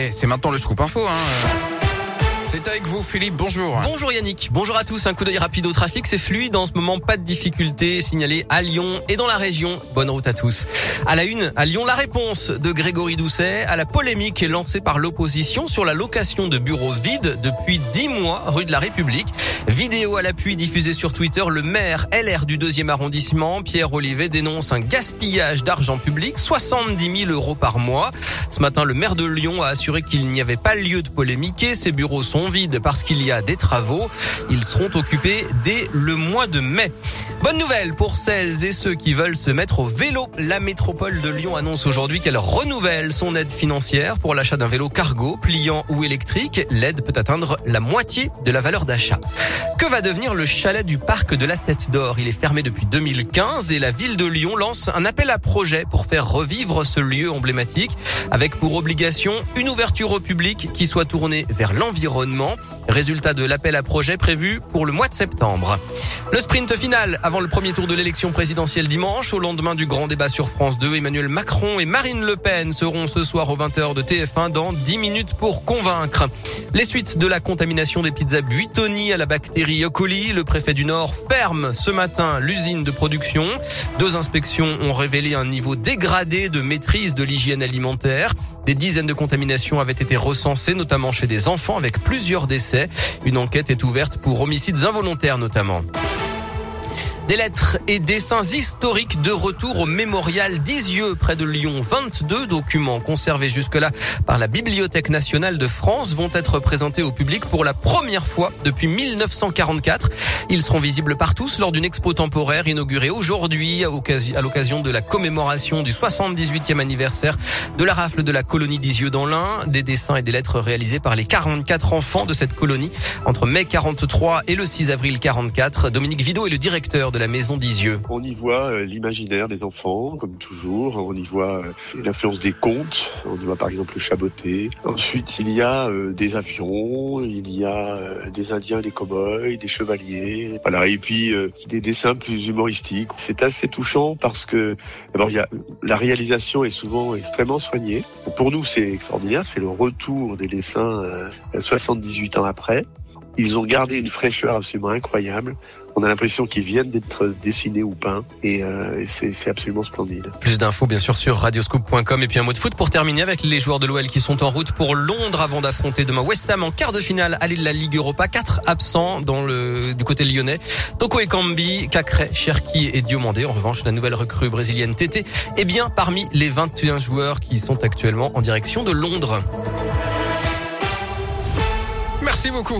Et c'est maintenant le scoop info. Hein. C'est avec vous, Philippe. Bonjour. Bonjour Yannick. Bonjour à tous. Un coup d'œil rapide au trafic. C'est fluide en ce moment. Pas de difficultés signalées à Lyon et dans la région. Bonne route à tous. À la une, à Lyon, la réponse de Grégory Doucet à la polémique lancée par l'opposition sur la location de bureaux vides depuis dix mois rue de la République. Vidéo à l'appui diffusée sur Twitter. Le maire LR du deuxième arrondissement, Pierre Olivet, dénonce un gaspillage d'argent public, 70 000 euros par mois. Ce matin, le maire de Lyon a assuré qu'il n'y avait pas lieu de polémiquer. Ces bureaux sont vides parce qu'il y a des travaux. Ils seront occupés dès le mois de mai. Bonne nouvelle pour celles et ceux qui veulent se mettre au vélo. La métropole de Lyon annonce aujourd'hui qu'elle renouvelle son aide financière pour l'achat d'un vélo cargo, pliant ou électrique. L'aide peut atteindre la moitié de la valeur d'achat. Que va devenir le chalet du parc de la Tête d'Or? Il est fermé depuis 2015 et la ville de Lyon lance un appel à projet pour faire revivre ce lieu emblématique avec pour obligation une ouverture au public qui soit tournée vers l'environnement. Résultat de l'appel à projet prévu pour le mois de septembre. Le sprint final avant le premier tour de l'élection présidentielle dimanche. Au lendemain du grand débat sur France 2, Emmanuel Macron et Marine Le Pen seront ce soir aux 20h de TF1 dans 10 minutes pour convaincre. Les suites de la contamination des pizzas Buitoni à la bactérie E. coli, le préfet du Nord ferme ce matin l'usine de production. Deux inspections ont révélé un niveau dégradé de maîtrise de l'hygiène alimentaire. Des dizaines de contaminations avaient été recensées, notamment chez des enfants avec plusieurs décès. Une enquête est ouverte pour homicides involontaires notamment. Des lettres et dessins historiques de retour au mémorial d'Isieux près de Lyon. 22 documents conservés jusque-là par la Bibliothèque nationale de France vont être présentés au public pour la première fois depuis 1944. Ils seront visibles par tous lors d'une expo temporaire inaugurée aujourd'hui à l'occasion de la commémoration du 78e anniversaire de la rafle de la colonie d'Isieux dans l'Ain. Des dessins et des lettres réalisés par les 44 enfants de cette colonie entre mai 43 et le 6 avril 44. Dominique Vido est le directeur de la maison d'Isieux. On y voit euh, l'imaginaire des enfants, comme toujours. On y voit euh, l'influence des contes. On y voit par exemple le chaboté. Ensuite, il y a euh, des avions, il y a des Indiens, des cow-boys, des chevaliers. Voilà. Et puis des dessins plus humoristiques. C'est assez touchant parce que la réalisation est souvent extrêmement soignée. Pour nous, c'est extraordinaire. C'est le retour des dessins 78 ans après. Ils ont gardé une fraîcheur absolument incroyable. On a l'impression qu'ils viennent d'être dessinés ou peints et, euh, c'est absolument splendide. Plus d'infos bien sûr sur radioscoop.com et puis un mot de foot pour terminer avec les joueurs de l'OL qui sont en route pour Londres avant d'affronter demain West Ham en quart de finale aller de la Ligue Europa. Quatre absents du côté lyonnais. Toko Ekambi, Cacré, Cherki et Diomandé. En revanche, la nouvelle recrue brésilienne TT est bien parmi les 21 joueurs qui sont actuellement en direction de Londres. Merci beaucoup.